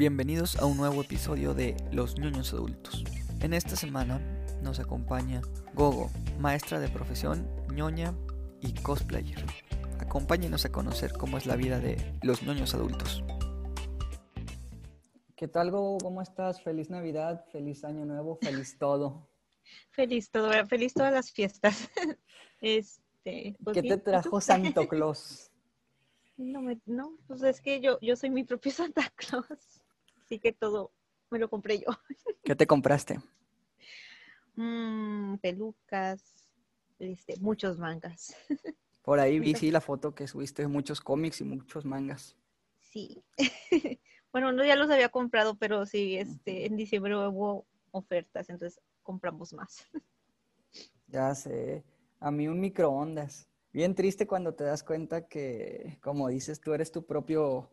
Bienvenidos a un nuevo episodio de Los Ñoños Adultos. En esta semana nos acompaña Gogo, maestra de profesión, ñoña y cosplayer. Acompáñenos a conocer cómo es la vida de los ñoños adultos. ¿Qué tal, Gogo? ¿Cómo estás? Feliz Navidad, feliz Año Nuevo, feliz todo. Feliz todo, feliz todas las fiestas. Este, pues ¿Qué te trajo Santo Claus? No, me- no, pues es que yo, yo soy mi propio Santa Claus. Así que todo me lo compré yo. ¿Qué te compraste? Mm, pelucas, este, muchos mangas. Por ahí vi sí la foto que subiste muchos cómics y muchos mangas. Sí. Bueno, no ya los había comprado, pero sí, este, en diciembre hubo ofertas, entonces compramos más. Ya sé, a mí un microondas. Bien triste cuando te das cuenta que, como dices, tú eres tu propio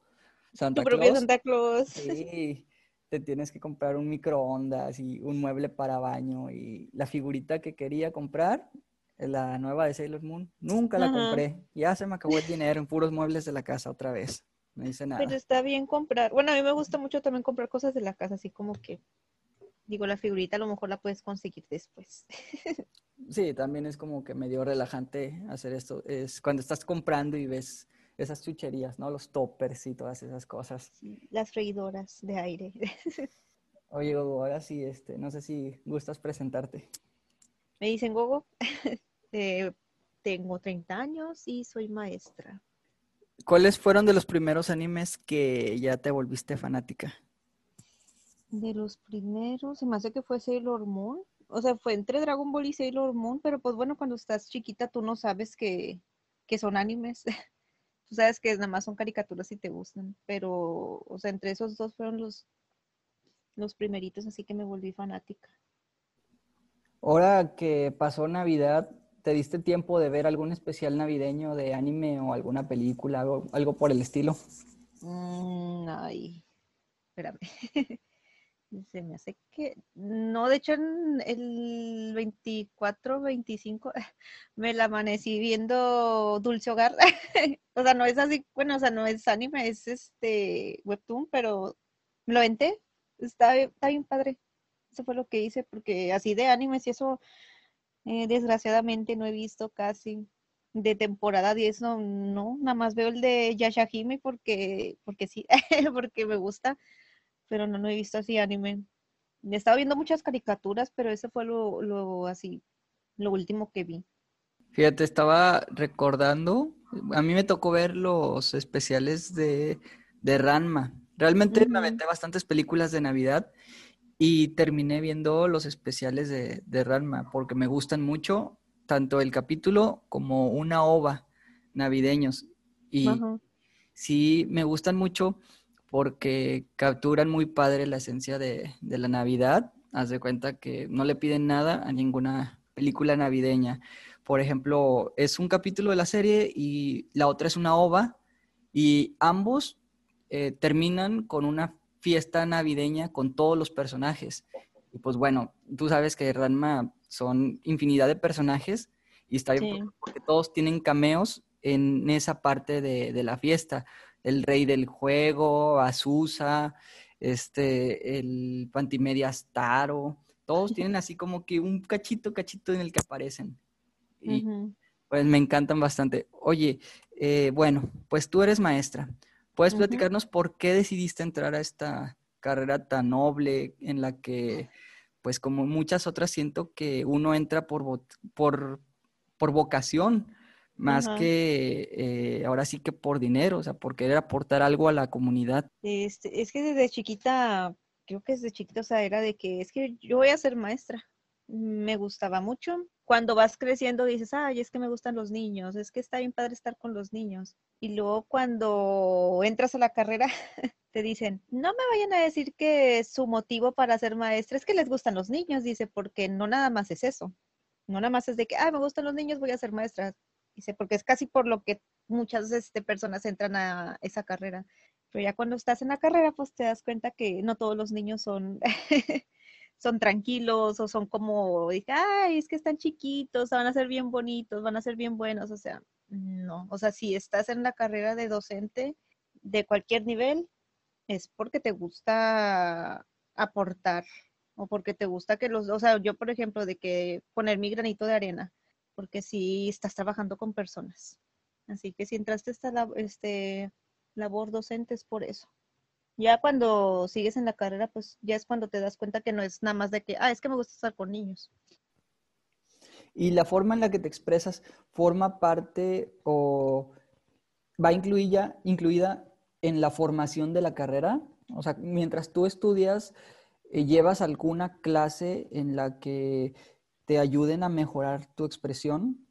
Santa Tu propio Claus. Santa Claus. Sí, te tienes que comprar un microondas y un mueble para baño y la figurita que quería comprar, la nueva de Sailor Moon, nunca la Ajá. compré. Ya se me acabó el dinero en puros muebles de la casa otra vez. No hice nada. Pero está bien comprar. Bueno, a mí me gusta mucho también comprar cosas de la casa, así como que, digo, la figurita a lo mejor la puedes conseguir después. Sí, también es como que medio relajante hacer esto. Es cuando estás comprando y ves esas chucherías, ¿no? Los toppers y todas esas cosas. Las freidoras de aire. Oye, Gogo, ahora sí, este, no sé si gustas presentarte. Me dicen, Gogo, eh, tengo 30 años y soy maestra. ¿Cuáles fueron de los primeros animes que ya te volviste fanática? De los primeros, se me hace que fue Sailor Moon. O sea, fue entre Dragon Ball y Sailor Moon, pero pues bueno, cuando estás chiquita tú no sabes que, que son animes. Tú sabes que nada más son caricaturas y te gustan. Pero, o sea, entre esos dos fueron los, los primeritos, así que me volví fanática. Ahora que pasó Navidad, ¿te diste tiempo de ver algún especial navideño de anime o alguna película, algo, algo por el estilo? Mm, ay, espérame. Se me hace que. No, de hecho, el 24, 25 me la amanecí viendo Dulce Hogar. O sea, no es así, bueno, o sea, no es anime, es este webtoon, pero lo aventé. Está, está bien padre. Eso fue lo que hice, porque así de animes y eso, eh, desgraciadamente no he visto casi. De temporada 10, no, no, nada más veo el de Yashahime porque, porque sí, porque me gusta, pero no, no he visto así anime. He estado viendo muchas caricaturas, pero ese fue lo, lo así, lo último que vi. Fíjate, estaba recordando, a mí me tocó ver los especiales de, de Ranma. Realmente me aventé bastantes películas de Navidad y terminé viendo los especiales de, de Ranma porque me gustan mucho, tanto el capítulo como una ova navideños. Y sí, me gustan mucho porque capturan muy padre la esencia de, de la Navidad. Haz de cuenta que no le piden nada a ninguna película navideña. Por ejemplo, es un capítulo de la serie y la otra es una ova y ambos eh, terminan con una fiesta navideña con todos los personajes. Y pues bueno, tú sabes que Ranma son infinidad de personajes y está bien Sí. porque todos tienen cameos en esa parte de, de la fiesta. El rey del juego, Azusa, este, el Pantimedias Taro, todos tienen así como que un cachito, cachito en el que aparecen. Y pues me encantan bastante. Oye, eh, bueno, pues tú eres maestra. ¿Puedes platicarnos por qué decidiste entrar a esta carrera tan noble en la que, pues como muchas otras, siento que uno entra por, vo- por, por vocación, más Ajá. que eh, ahora sí que por dinero, o sea, por querer aportar algo a la comunidad. Este, es que desde chiquita, creo que desde chiquita, o sea, era de que es que yo voy a ser maestra. Me gustaba mucho. Cuando vas creciendo dices, ay, es que me gustan los niños, es que está bien padre estar con los niños. Y luego cuando entras a la carrera, te dicen, no me vayan a decir que su motivo para ser maestra es que les gustan los niños, dice, porque no nada más es eso. No nada más es de que, ah, me gustan los niños, voy a ser maestra. Dice, porque es casi por lo que muchas este, personas entran a esa carrera. Pero ya cuando estás en la carrera, pues te das cuenta que no todos los niños son, son tranquilos o son como, dije, ay, es que están chiquitos, van a ser bien bonitos, van a ser bien buenos. O sea, no. O sea, si estás en la carrera de docente de cualquier nivel, es porque te gusta aportar o porque te gusta que los, o sea, yo por ejemplo, de que poner mi granito de arena, porque si estás trabajando con personas. Así que si entraste esta este, labor docente es por eso. Ya cuando sigues en la carrera, pues ya es cuando te das cuenta que no es nada más de que, ah, es que me gusta estar con niños. Y la forma en la que te expresas forma parte o va incluida, incluida en la formación de la carrera. O sea, mientras tú estudias, eh, ¿llevas alguna clase en la que te ayuden a mejorar tu expresión?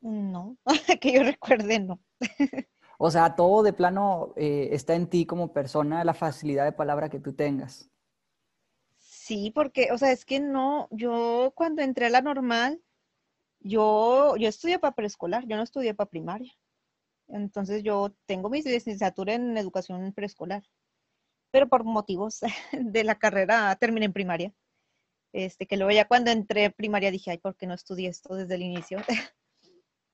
No, que yo recuerde, no. O sea, todo de plano eh, está en ti como persona, la facilidad de palabra que tú tengas. Sí, porque, o sea, es que no, yo cuando entré a la normal, yo, yo estudié para preescolar, yo no estudié para primaria. Entonces yo tengo mi licenciatura en educación preescolar, pero por motivos de la carrera terminé en primaria. Este, que luego ya cuando entré en primaria dije, ay, ¿por qué no estudié esto desde el inicio?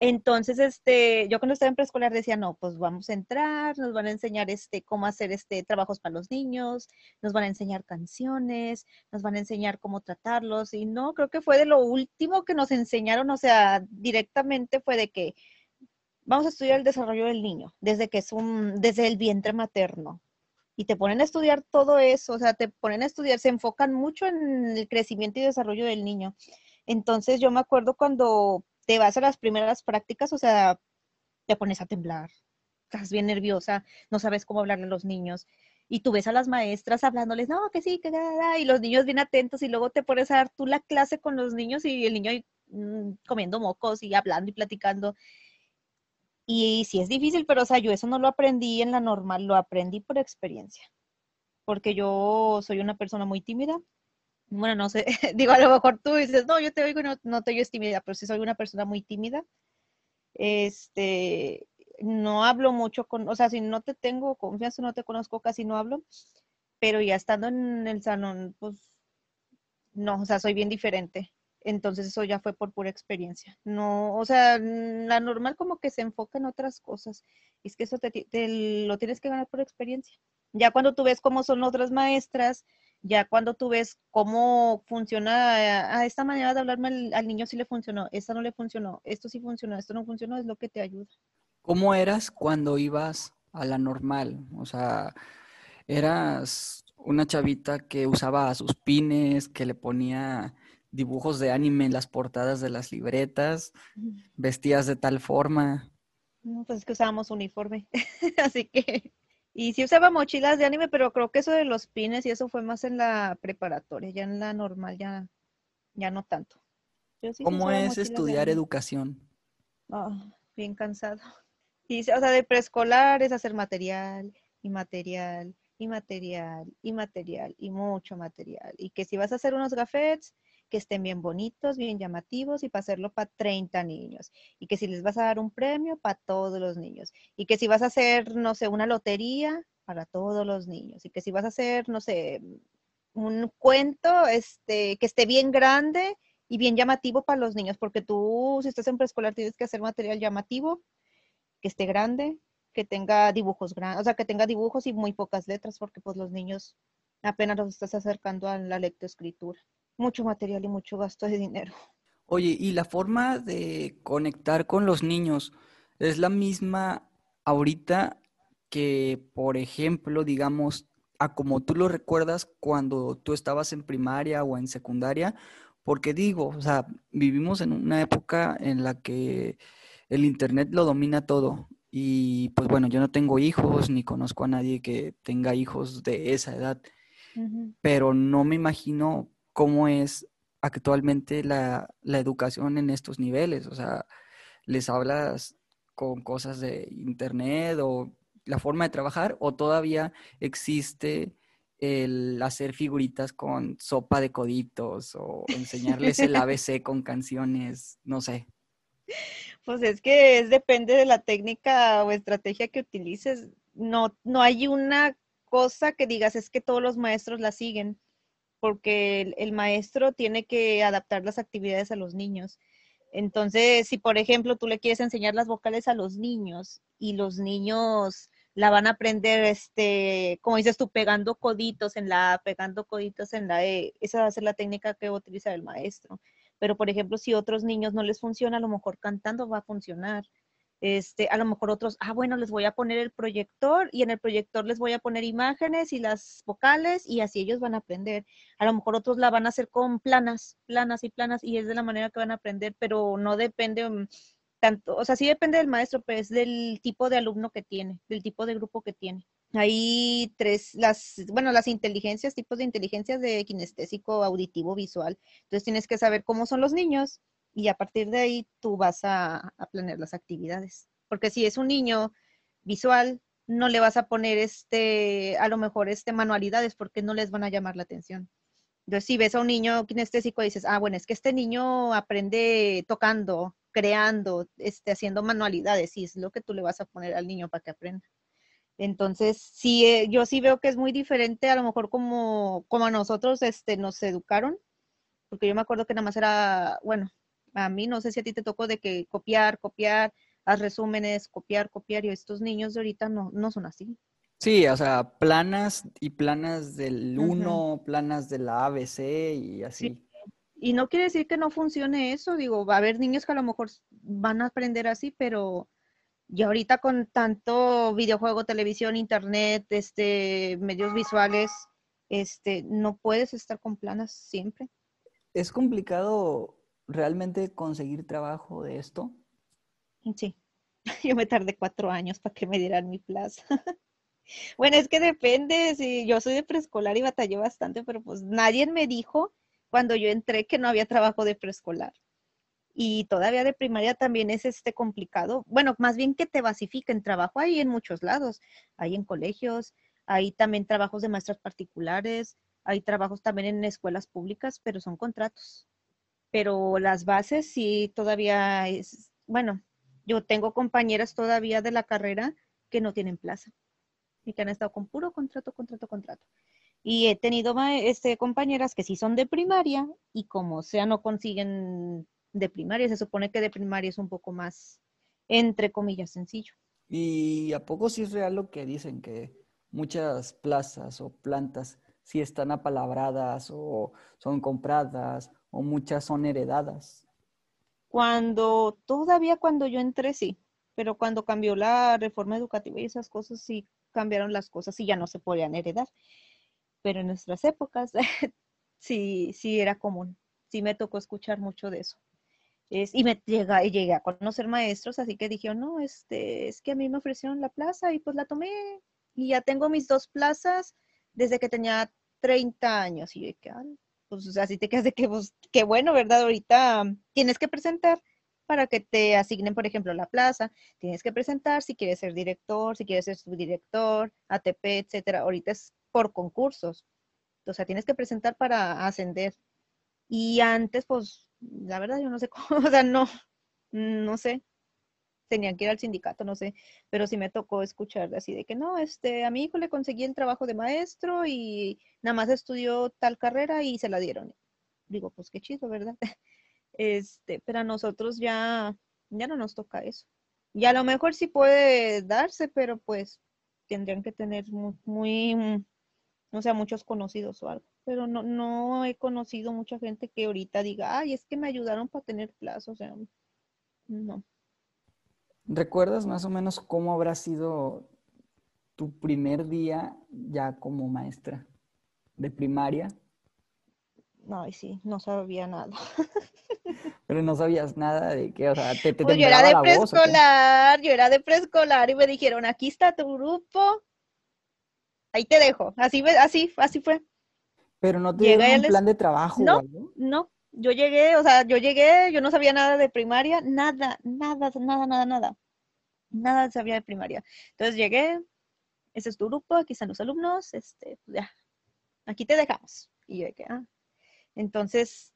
Entonces, este, yo cuando estaba en preescolar decía, no, pues vamos a entrar, nos van a enseñar este, cómo hacer este, trabajos para los niños, nos van a enseñar canciones, nos van a enseñar cómo tratarlos. Y no, creo que fue de lo último que nos enseñaron, o sea, directamente fue de que vamos a estudiar el desarrollo del niño, desde que es un, desde el vientre materno. Y te ponen a estudiar todo eso, o sea, te ponen a estudiar, se enfocan mucho en el crecimiento y desarrollo del niño. Entonces yo me acuerdo cuando te vas a las primeras prácticas, o sea, te pones a temblar, estás bien nerviosa, no sabes cómo hablarle a los niños. Y tú ves a las maestras hablándoles, no, que sí, que da, y los niños bien atentos, y luego te pones a dar tú la clase con los niños y el niño mm, comiendo mocos y hablando y platicando. Y sí es difícil, pero o sea, yo eso no lo aprendí en la normal, lo aprendí por experiencia. Porque yo soy una persona muy tímida, bueno, no sé, digo, a lo mejor tú dices, no, yo te oigo no, no te oigo tímida, pero sí soy una persona muy tímida. Este, no hablo mucho con, o sea, si no te tengo confianza, no te conozco, casi no hablo, pero ya estando en el salón, pues, no, o sea, soy bien diferente. Entonces eso ya fue por pura experiencia. No, o sea, la normal como que se enfoca en otras cosas. Es que eso te, lo tienes que ganar por experiencia. Ya cuando tú ves cómo son otras maestras, ya cuando tú ves cómo funciona a, esta manera de hablarme al, niño sí le funcionó, esta no le funcionó, esto sí funcionó, esto no funcionó, es lo que te ayuda. ¿Cómo eras cuando ibas a la normal? O sea, eras una chavita que usaba sus pines, que le ponía dibujos de anime en las portadas de las libretas, vestías de tal forma. No, pues es que usábamos uniforme, así que y sí usaba mochilas de anime, pero creo que eso de los pines y eso fue más en la preparatoria, ya en la normal ya, ya no tanto. ¿Cómo es estudiar educación? Oh, bien cansado. Y, o sea, de preescolar es hacer material y material y material y material y mucho material. Y que si vas a hacer unos gafetes, que estén bien bonitos, bien llamativos y para hacerlo para 30 niños. Y que si les vas a dar un premio, para todos los niños. Y que si vas a hacer, no sé, una lotería, para todos los niños. Y que si vas a hacer, no sé, un cuento este, que esté bien grande y bien llamativo para los niños, porque tú, si estás en preescolar, tienes que hacer material llamativo, que esté grande, que tenga dibujos grandes, o sea, que tenga dibujos y muy pocas letras, porque pues los niños apenas los estás acercando a la lectoescritura mucho material y mucho gasto de dinero. Oye, ¿y la forma de conectar con los niños es la misma ahorita que, por ejemplo, digamos, a como tú lo recuerdas cuando tú estabas en primaria o en secundaria? Porque digo, o sea, vivimos en una época en la que el Internet lo domina todo. Y pues bueno, yo no tengo hijos ni conozco a nadie que tenga hijos de esa edad, pero no me imagino cómo es actualmente la, educación en estos niveles. O sea, les hablas con cosas de internet o la forma de trabajar o todavía existe el hacer figuritas con sopa de coditos o enseñarles el ABC con canciones, no sé. Pues es que es, depende de la técnica o estrategia que utilices. No, no hay una cosa que digas, es que todos los maestros la siguen porque el, maestro tiene que adaptar las actividades a los niños. Entonces, si por ejemplo tú le quieres enseñar las vocales a los niños y los niños la van a aprender, este, como dices tú, pegando coditos en la A, pegando coditos en la E. Esa va a ser la técnica que va utilizar el maestro. Pero, por ejemplo, si otros niños no les funciona, a lo mejor cantando va a funcionar. Este, a lo mejor otros, ah, bueno, les voy a poner el proyector y en el proyector les voy a poner imágenes y las vocales y así ellos van a aprender. A lo mejor otros la van a hacer con planas, planas y planas y es de la manera que van a aprender, pero no depende mm, tanto, o sea, sí depende del maestro, pero es del tipo de alumno que tiene, del tipo de grupo que tiene. Hay tres, las, bueno, las inteligencias, tipos de inteligencias de kinestésico, auditivo, visual. Entonces tienes que saber cómo son los niños y a partir de ahí tú vas a, planear las actividades. Porque si es un niño visual, no le vas a poner este, a lo mejor este manualidades porque no les van a llamar la atención. Entonces, si ves a un niño kinestésico y dices, ah, bueno, es que este niño aprende tocando, creando, este, haciendo manualidades, y es lo que tú le vas a poner al niño para que aprenda. Entonces, sí, eh, yo sí veo que es muy diferente a lo mejor como, como a nosotros este, nos educaron, porque yo me acuerdo que nada más era, bueno, a mí no sé si a ti te tocó de que copiar, copiar, haz resúmenes, copiar, copiar, y estos niños de ahorita no, no son así. Sí, o sea, planas y planas del 1, planas de la ABC y así. Y no quiere decir que no funcione eso, digo, va a haber niños que a lo mejor van a aprender así, pero y ahorita con tanto videojuego, televisión, internet, este, medios visuales, este, no puedes estar con planas siempre. ¿Es complicado realmente conseguir trabajo de esto? Sí, yo me tardé cuatro años para que me dieran mi plaza. bueno, es que depende, si yo soy de preescolar y batallé bastante, pero pues nadie me dijo cuando yo entré que no había trabajo de preescolar y todavía de primaria también es este complicado. Bueno, más bien que te basifiquen trabajo hay en muchos lados, hay en colegios, hay también trabajos de maestras particulares, hay trabajos también en escuelas públicas, pero son contratos. Pero las bases sí todavía es, bueno, yo tengo compañeras todavía de la carrera que no tienen plaza y que han estado con puro contrato, contrato, contrato. Y he tenido este, compañeras que sí son de primaria y como sea no consiguen de primaria. Se supone que de primaria es un poco más, entre comillas, sencillo. ¿Y a poco sí es real lo que dicen que muchas plazas o plantas sí están apalabradas o son compradas o muchas son heredadas? Cuando, todavía cuando yo entré, sí, pero cuando cambió la reforma educativa y esas cosas, sí cambiaron las cosas y ya no se podían heredar. Pero en nuestras épocas, sí, sí era común. Sí me tocó escuchar mucho de eso y me llega, llegué a conocer maestros, así que dije, no, este, es que a mí me ofrecieron la plaza y pues la tomé. Y ya tengo mis dos plazas desde que tenía 30 años. Y yo dije, pues así te quedas de que, pues, qué bueno, ¿verdad? Ahorita tienes que presentar para que te asignen, por ejemplo, la plaza. Tienes que presentar si quieres ser director, si quieres ser subdirector, ATP, etcétera. Ahorita es por concursos. O sea, tienes que presentar para ascender. Y antes, pues, la verdad yo no sé cómo, o sea, no, no sé, tenían que ir al sindicato, no sé, pero sí me tocó escuchar así de que no, este, a mi hijo le conseguí el trabajo de maestro y nada más estudió tal carrera y se la dieron. Digo, pues qué chido, ¿verdad? Este, pero a nosotros ya, ya no nos toca eso. Y a lo mejor sí puede darse, pero pues tendrían que tener muy, no sé, muchos conocidos o algo pero no, no he conocido mucha gente que ahorita diga, ay, es que me ayudaron para tener plazo, o sea, no. ¿Recuerdas más o menos cómo habrá sido tu primer día ya como maestra de primaria? Ay, sí, no sabía nada. Pero no sabías nada de qué, o sea, te, te pues yo era de preescolar, yo era de preescolar y me dijeron, aquí está tu grupo, ahí te dejo. Así, así, así fue. Pero no te dieron un plan de trabajo. No, no. Yo llegué, o sea, yo llegué, yo no sabía nada de primaria, nada, nada, nada, nada, nada. Nada sabía de primaria. Entonces llegué, ese es tu grupo, aquí están los alumnos, este, pues ya, aquí te dejamos. Y yo dije, ah. Entonces,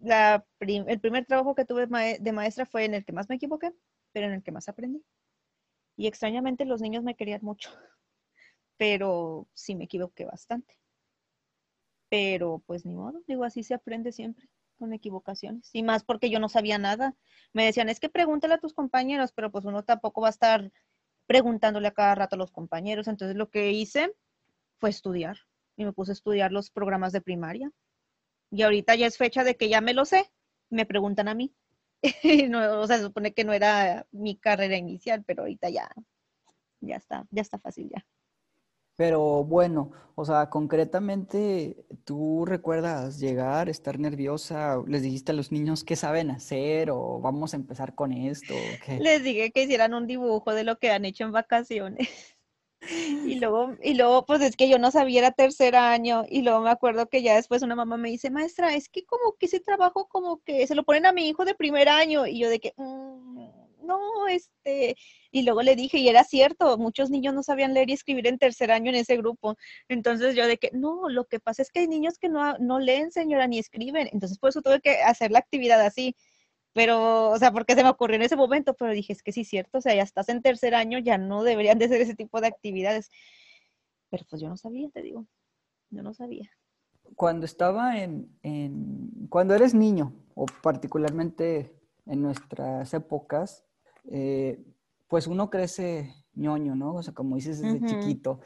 la el primer trabajo que tuve de maestra fue en el que más me equivoqué, pero en el que más aprendí. Y extrañamente los niños me querían mucho, pero sí me equivoqué bastante pero pues ni modo, digo, así se aprende siempre con equivocaciones. Y más porque yo no sabía nada. Me decían, es que pregúntale a tus compañeros, pero pues uno tampoco va a estar preguntándole a cada rato a los compañeros. Entonces lo que hice fue estudiar y me puse a estudiar los programas de primaria. Y ahorita ya es fecha de que ya me lo sé, me preguntan a mí. no, o sea, se supone que no era mi carrera inicial, pero ahorita ya, ya está, ya está fácil ya. Pero bueno, o sea, concretamente, ¿tú recuerdas llegar, estar nerviosa? ¿Les dijiste a los niños qué saben hacer o vamos a empezar con esto? Les dije que hicieran un dibujo de lo que han hecho en vacaciones. Y luego, y luego, pues es que yo no sabía, era tercer año, y luego me acuerdo que ya después una mamá me dice, maestra, es que como que ese trabajo como que se lo ponen a mi hijo de primer año, y yo de que, mm, no, este, y luego le dije, y era cierto, muchos niños no sabían leer y escribir en tercer año en ese grupo. Entonces yo de que, no, lo que pasa es que hay niños que no, no leen, señora, ni escriben. Entonces por eso tuve que hacer la actividad así. Pero, o sea, porque se me ocurrió en ese momento, pero dije, es que sí, cierto, o sea, ya estás en tercer año, ya no deberían de ser ese tipo de actividades. Pero pues yo no sabía, te digo, yo no sabía. Cuando estaba en, en cuando eres niño, o particularmente en nuestras épocas, eh, pues uno crece ñoño, ¿no? O sea, como dices desde chiquito.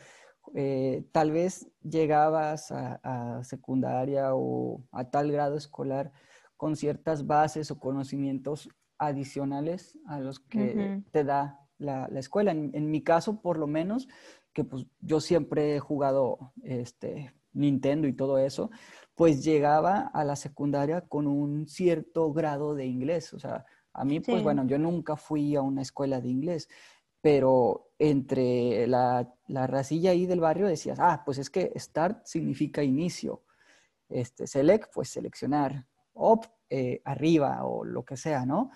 Eh, tal vez llegabas a, secundaria o a tal grado escolar con ciertas bases o conocimientos adicionales a los que te da la, escuela. En, mi caso, por lo menos, que pues yo siempre he jugado este, Nintendo y todo eso, pues llegaba a la secundaria con un cierto grado de inglés. O sea, a mí, pues bueno, yo nunca fui a una escuela de inglés, pero entre la, la racilla ahí del barrio decías, ah, pues es que start significa inicio, este, select, pues seleccionar, up, eh, arriba o lo que sea, ¿no?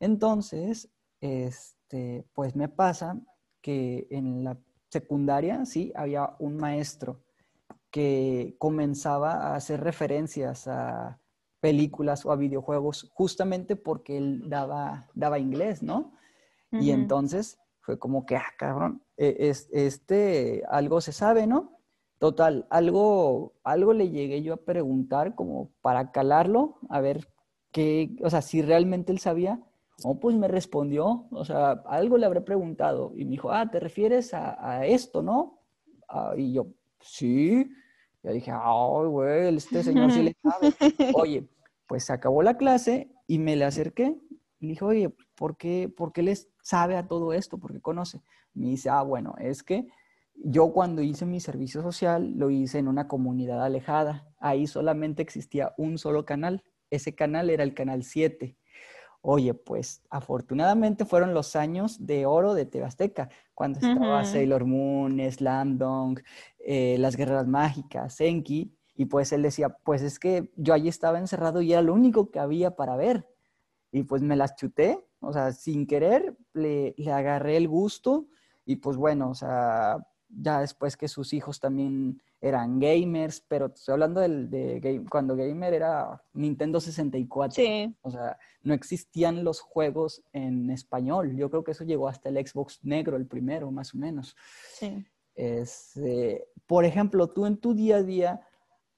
Entonces, este, pues me pasa que en la secundaria, sí, había un maestro que comenzaba a hacer referencias a películas o a videojuegos justamente porque él daba, daba inglés, ¿no? Y entonces fue como que, ah, cabrón, e, es, este, algo se sabe, ¿no? Total, algo, algo le llegué yo a preguntar como para calarlo, a ver qué, o sea, si realmente él sabía. O pues me respondió, o sea, algo le habré preguntado y me dijo, ah, ¿te refieres a, esto, no? Ah, y yo, sí. Yo dije, ay, güey, este señor sí le sabe. Oye, pues se acabó la clase y me le acerqué y le dije, oye, ¿por qué, ¿por qué les sabe a todo esto? ¿Por qué conoce? Me dice, ah, bueno, es que yo cuando hice mi servicio social lo hice en una comunidad alejada. Ahí solamente existía un solo canal. Ese canal era el canal 7. Oye, pues afortunadamente fueron los años de oro de Tebasteca, cuando estaba Sailor Moon, Slam Dunk, eh, Las Guerras Mágicas, Enki, y pues él decía, pues es que yo allí estaba encerrado y era lo único que había para ver. Y pues me las chuté, o sea, sin querer le, le agarré el gusto y pues bueno, o sea, ya después que sus hijos también eran gamers, pero estoy hablando del, de game, cuando gamer era Nintendo 64. Sí. O sea, no existían los juegos en español. Yo creo que eso llegó hasta el Xbox negro, el primero, más o menos. Sí. Es, este, por ejemplo, tú en tu día a día,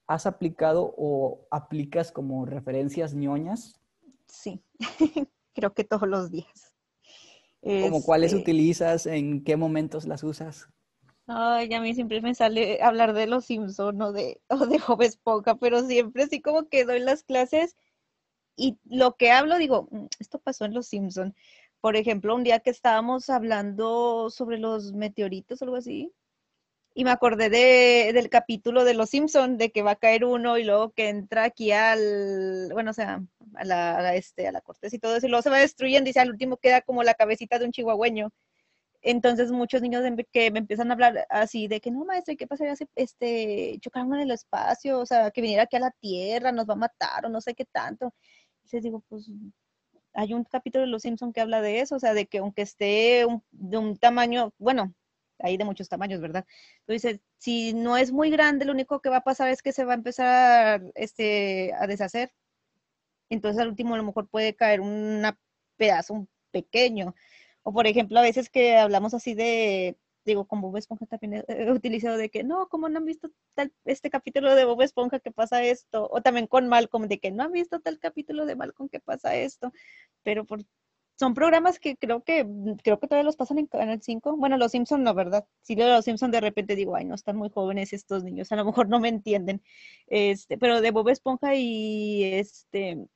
¿Has aplicado o aplicas como referencias ñoñas? Sí, creo que todos los días. ¿Como cuáles este utilizas? ¿En qué momentos las usas? Ay, a mí siempre me sale hablar de los Simpson o de, o de Job Esponja, pero siempre sí como que doy las clases y lo que hablo digo, mm, esto pasó en los Simpson. Por ejemplo, un día que estábamos hablando sobre los meteoritos o algo así, y me acordé de, del capítulo de Los Simpson, de que va a caer uno y luego que entra aquí al, bueno, o sea, a la, este, a la corteza y todo eso, y luego se va destruyendo y dice, al último queda como la cabecita de un chihuahueño. Entonces muchos niños que me empiezan a hablar así de que no, maestro, ¿qué pasaría si este, chocaron en el espacio? O sea, que viniera aquí a la Tierra, nos va a matar o no sé qué tanto. Les digo, pues hay un capítulo de Los Simpson que habla de eso, o sea, de que aunque esté de un tamaño, bueno, hay de muchos tamaños, ¿verdad? Entonces, si no es muy grande, lo único que va a pasar es que se va a empezar este, a deshacer. Entonces, al último, a lo mejor puede caer un pedazo pequeño. O, por ejemplo, a veces que hablamos así de, digo, con Bob Esponja también he, utilizado de que, no, como no han visto tal, este capítulo de Bob Esponja que pasa esto? O también con Malcolm, de que no han visto tal capítulo de Malcolm que pasa esto. Pero por son programas que creo que creo que todavía los pasan en Canal 5. Bueno, los Simpson no, ¿verdad? Si leo los Simpson de repente digo, ay, no están muy jóvenes estos niños, a lo mejor no me entienden. Este, pero de Bob Esponja y este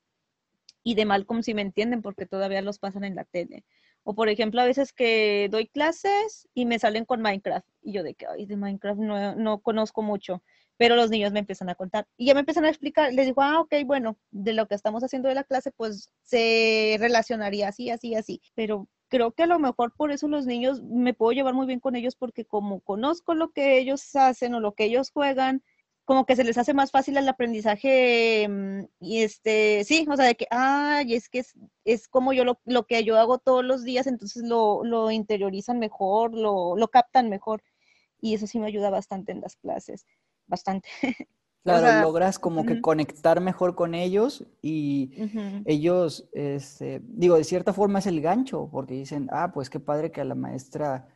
y de Malcolm sí me entienden porque todavía los pasan en la tele. O por ejemplo, a veces que doy clases y me salen con Minecraft y yo de que, ay, de Minecraft no, no conozco mucho pero los niños me empiezan a contar. Y ya me empiezan a explicar, les digo, ah, ok, bueno, de lo que estamos haciendo de la clase, pues se relacionaría así, así, así, pero creo que a lo mejor por eso los niños me puedo llevar muy bien con ellos porque como conozco lo que ellos hacen o lo que ellos juegan, como que se les hace más fácil el aprendizaje mm, y este, sí, o sea, de que, ay, es que es, como yo lo, lo, que yo hago todos los días, entonces lo, lo interiorizan mejor, lo, lo captan mejor y eso sí me ayuda bastante en las clases bastante. Claro, logras como que conectar mejor con ellos y ellos, este, digo, de cierta forma es el gancho, porque dicen, ah, pues qué padre que a la maestra,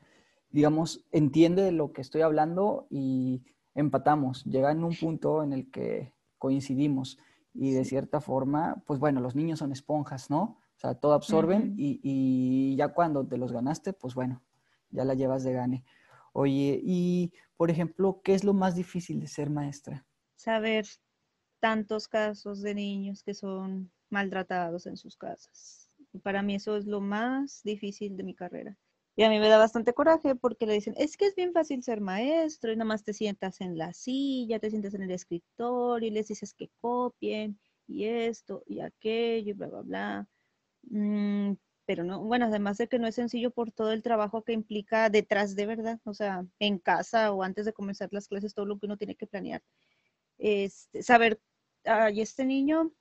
digamos, entiende lo que estoy hablando y empatamos, llega en un punto en el que coincidimos y de cierta forma, pues bueno, los niños son esponjas, ¿no? O sea, todo absorben y, y ya cuando te los ganaste, pues bueno, ya la llevas de gane. Oye, y por ejemplo, ¿qué es lo más difícil de ser maestra? Saber tantos casos de niños que son maltratados en sus casas. Y para mí eso es lo más difícil de mi carrera. Y a mí me da bastante coraje porque le dicen, es que es bien fácil ser maestro y nada más te sientas en la silla, te sientas en el escritorio y les dices que copien y esto y aquello y bla, bla, bla. Pero no, bueno, además de que no es sencillo por todo el trabajo que implica detrás de verdad, o sea, en casa o antes de comenzar las clases, todo lo que uno tiene que planear. Este, saber, ay, este niño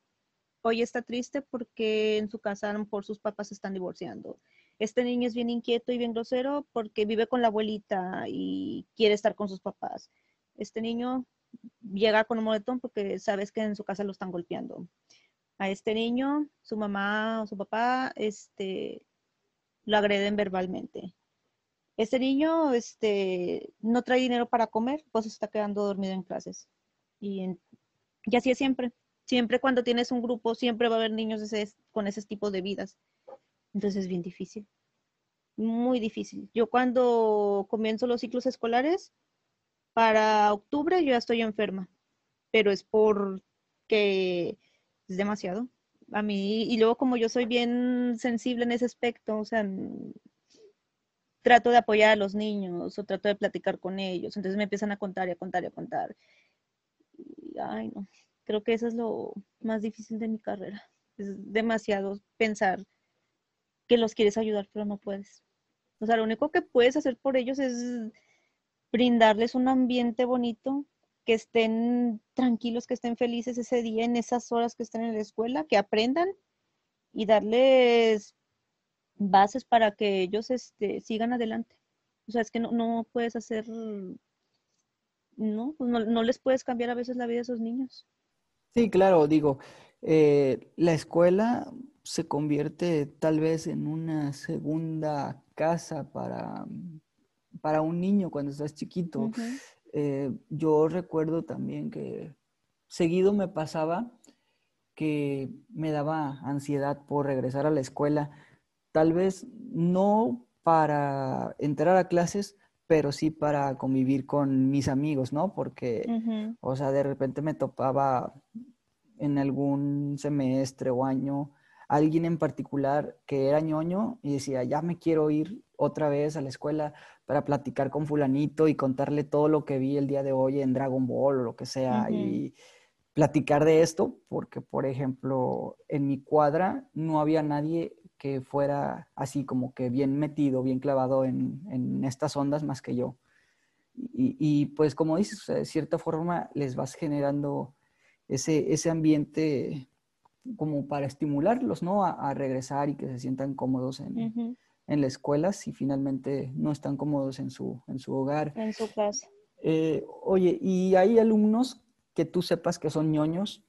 hoy está triste porque en su casa por sus papás se están divorciando. Este niño es bien inquieto y bien grosero porque vive con la abuelita y quiere estar con sus papás. Este niño llega con un moretón porque sabes que en su casa lo están golpeando a este niño, su mamá o su papá, este, lo agreden verbalmente. Este niño, este, no trae dinero para comer, pues está quedando dormido en clases. Y, y así es siempre. Siempre cuando tienes un grupo, siempre va a haber niños con ese tipo de vidas. Entonces es bien difícil. Muy difícil. Yo cuando comienzo los ciclos escolares, para octubre yo ya estoy enferma, pero es porque es demasiado. A mí, y luego como yo soy bien sensible en ese aspecto, o sea, trato de apoyar a los niños o trato de platicar con ellos, entonces me empiezan a contar y a contar y a contar. ay, no, creo que eso es lo más difícil de mi carrera. Es demasiado pensar que los quieres ayudar, pero no puedes. O sea, lo único que puedes hacer por ellos es brindarles un ambiente bonito, que estén tranquilos, que estén felices ese día, en esas horas que estén en la escuela, que aprendan y darles bases para que ellos este, sigan adelante. O sea, es que no, puedes hacer, no, no, no, les puedes cambiar a veces la vida a esos niños. Sí, claro, digo, eh, la escuela se convierte tal vez en una segunda casa para, para un niño cuando estás chiquito. Eh, yo recuerdo también que seguido me pasaba que me daba ansiedad por regresar a la escuela, tal vez no para entrar a clases, pero sí para convivir con mis amigos, ¿no? Porque, o sea, de repente me topaba en algún semestre o año alguien en particular que era ñoño y decía, ya me quiero ir otra vez a la escuela para platicar con fulanito y contarle todo lo que vi el día de hoy en Dragon Ball o lo que sea y platicar de esto, porque por ejemplo en mi cuadra no había nadie que fuera así como que bien metido, bien clavado en, estas ondas más que yo. Y, pues como dices, de cierta forma les vas generando ese, ese ambiente como para estimularlos, ¿no? A, regresar y que se sientan cómodos en, en la escuela si finalmente no están cómodos en su, en su hogar. En su casa. Eh, oye, ¿y hay alumnos que tú sepas que son ñoños?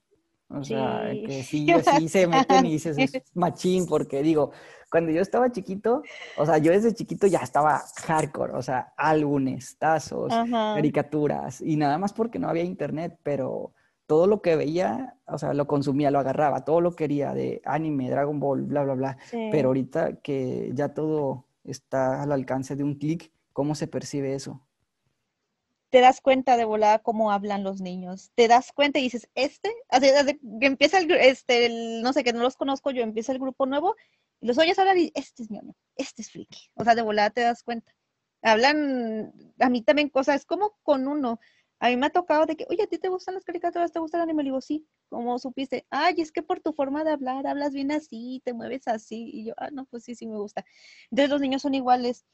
O sea, que sí, sí se meten y dices, es machín, porque digo, cuando yo estaba chiquito, o sea, yo desde chiquito ya estaba hardcore, o sea, álbumes, tazos, caricaturas, y nada más porque no había internet, pero todo lo que veía, o sea, lo consumía, lo agarraba, todo lo quería de anime, Dragon Ball, bla, bla, bla. Pero ahorita que ya todo está al alcance de un clic, ¿cómo se percibe eso? Te das cuenta de volada cómo hablan los niños. Te das cuenta y dices, este, así, empieza el, este, no sé, que no los conozco yo, empieza el grupo nuevo y los oyes hablar y este es ñoño, este es friki. O sea, de volada te das cuenta. Hablan, a mí también cosas, es como con uno a mí me ha tocado de que, oye, ¿a ti te gustan las caricaturas? ¿Te gusta el anime? Le digo, sí, ¿cómo supiste? Ay, es que por tu forma de hablar, hablas bien así, te mueves así. Y yo, ah, no, pues sí, sí me gusta. Entonces los niños son iguales,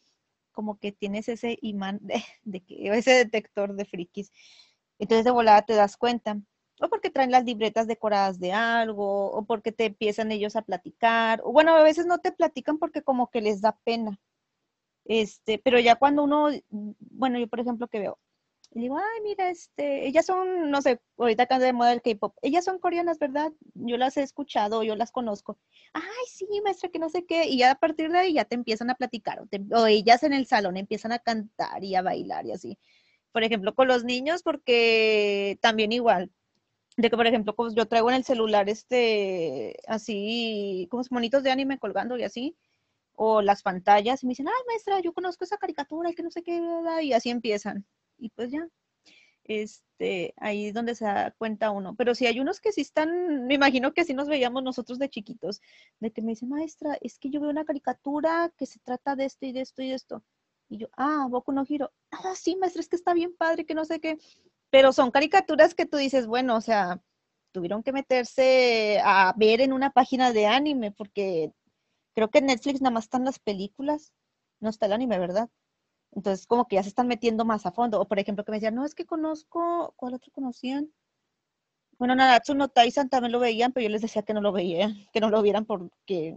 como que tienes ese imán de, de que, ese detector de frikis. Entonces de volada te das cuenta. O porque traen las libretas decoradas de algo, o porque te empiezan ellos a platicar. O bueno, a veces no te platican porque como que les da pena. Este, pero ya cuando uno, bueno, yo por ejemplo que veo, y digo, ay, mira, este, ellas son, no sé, ahorita acá de moda el K-pop, ellas son coreanas, ¿verdad? Yo las he escuchado, yo las conozco. Ay, sí, maestra, que no sé qué. Y ya a partir de ahí ya te empiezan a platicar, o, ellas en el salón empiezan a cantar y a bailar y así. Por ejemplo, con los niños, porque también igual, de que por ejemplo, yo traigo en el celular este, así, como monitos de anime colgando y así, o las pantallas, y me dicen, ay, maestra, yo conozco esa caricatura y que no sé qué, y así empiezan y pues ya, este, ahí es donde se da cuenta uno. Pero si hay unos que sí están, me imagino que así nos veíamos nosotros de chiquitos, de que me dice, maestra, es que yo veo una caricatura que se trata de esto y de esto y de esto. Y yo, ah, Boku no giro. Ah, sí, maestra, es que está bien padre, que no sé qué. Pero son caricaturas que tú dices, bueno, o sea, tuvieron que meterse a ver en una página de anime, porque creo que en Netflix nada más están las películas, no está el anime, ¿verdad? Entonces, como que ya se están metiendo más a fondo. O, por ejemplo, que me decían, no, es que conozco, ¿cuál otro conocían? Bueno, Naratsu no Taisan también lo veían, pero yo les decía que no lo veían, que no lo vieran porque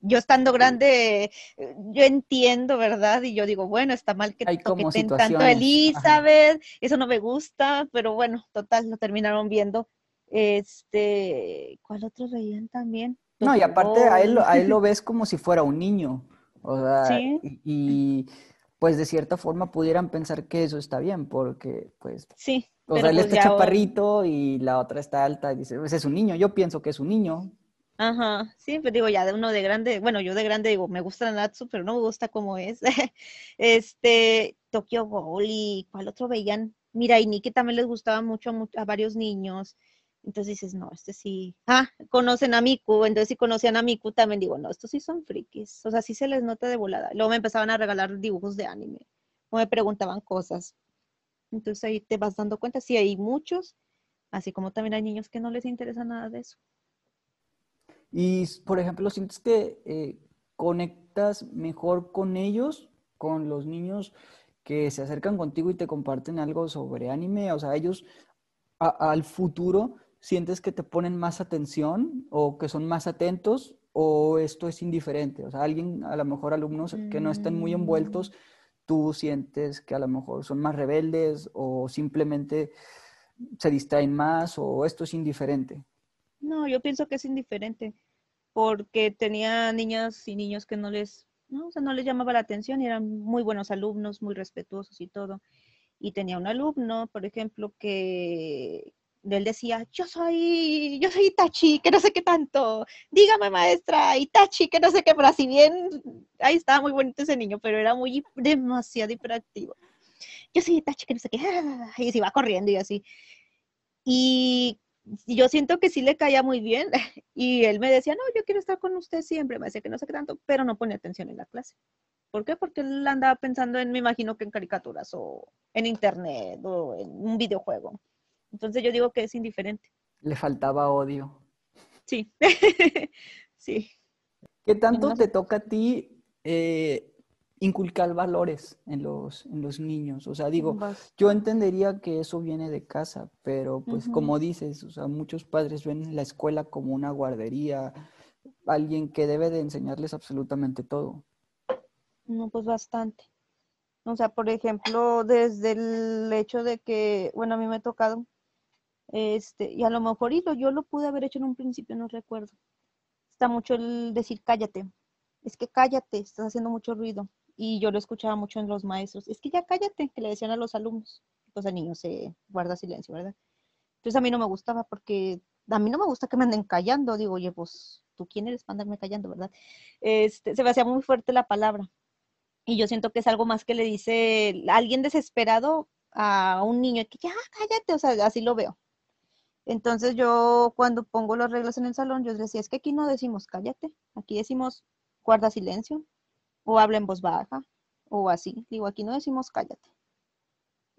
yo estando grande, yo entiendo, ¿verdad? Y yo digo, bueno, está mal que toquen tanto a Elizabeth, eso no me gusta, pero bueno, total, lo terminaron viendo. Este, ¿cuál otro veían también? No, y aparte a él, a él lo ves como si fuera un niño. O sea, ¿Sí? y pues de cierta forma pudieran pensar que eso está bien, porque pues... Sí. O sea, él pues está chaparrito y la otra está alta y dice, pues es un niño, yo pienso que es un niño. Ajá, sí, pues digo, ya de uno de grande, bueno, yo de grande digo, me gusta Natsu, pero no me gusta cómo es. este, Tokyo Ghoul y cuál otro veían. Mira, y Nikki también les gustaba mucho a varios niños. Entonces dices, no, este sí. Ah, conocen a Miku. Entonces, si conocían a Miku, también digo, no, estos sí son frikis. O sea, sí se les nota de volada. Luego me empezaban a regalar dibujos de anime. O me preguntaban cosas. Entonces ahí te vas dando cuenta. Sí, hay muchos. Así como también hay niños que no les interesa nada de eso. Y, por ejemplo, ¿sientes que eh, conectas mejor con ellos, con los niños que se acercan contigo y te comparten algo sobre anime? O sea, ellos al futuro sientes que te ponen más atención o que son más atentos o esto es indiferente? O sea, alguien, a lo mejor alumnos que no estén muy envueltos, tú sientes que a lo mejor son más rebeldes o simplemente se distraen más o esto es indiferente. No, yo pienso que es indiferente porque tenía niñas y niños que no les, no, o sea, no les llamaba la atención y eran muy buenos alumnos, muy respetuosos y todo. Y tenía un alumno, por ejemplo, que, él decía, yo soy, yo soy Itachi, que no sé qué tanto, dígame maestra, Itachi, que no sé qué, pero así bien, ahí estaba muy bonito ese niño, pero era muy, demasiado hiperactivo. Yo soy Itachi, que no sé qué, y se iba corriendo y así. Y yo siento que sí le caía muy bien, y él me decía, no, yo quiero estar con usted siempre, me decía que no sé qué tanto, pero no ponía atención en la clase. ¿Por qué? Porque él andaba pensando en, me imagino que en caricaturas o en internet o en un videojuego. Entonces yo digo que es indiferente. Le faltaba odio. Sí, sí. ¿Qué tanto te toca a ti eh, inculcar valores en los, en los niños? O sea, digo, yo entendería que eso viene de casa, pero pues como dices, o sea, muchos padres ven la escuela como una guardería, alguien que debe de enseñarles absolutamente todo. No, pues bastante. O sea, por ejemplo, desde el hecho de que, bueno, a mí me ha tocado este, y a lo mejor y yo lo pude haber hecho en un principio, no recuerdo. Está mucho el decir cállate. Es que cállate, estás haciendo mucho ruido. Y yo lo escuchaba mucho en los maestros. Es que ya cállate, que le decían a los alumnos. Pues el niño se guarda silencio, ¿verdad? Entonces a mí no me gustaba porque a mí no me gusta que me anden callando. Digo, oye, pues tú quién eres para andarme callando, ¿verdad? Este, se me hacía muy fuerte la palabra. Y yo siento que es algo más que le dice alguien desesperado a un niño que ya cállate, o sea, así lo veo. Entonces yo cuando pongo las reglas en el salón, yo decía, es que aquí no decimos cállate, aquí decimos guarda silencio o habla en voz baja o así. Digo, aquí no decimos cállate.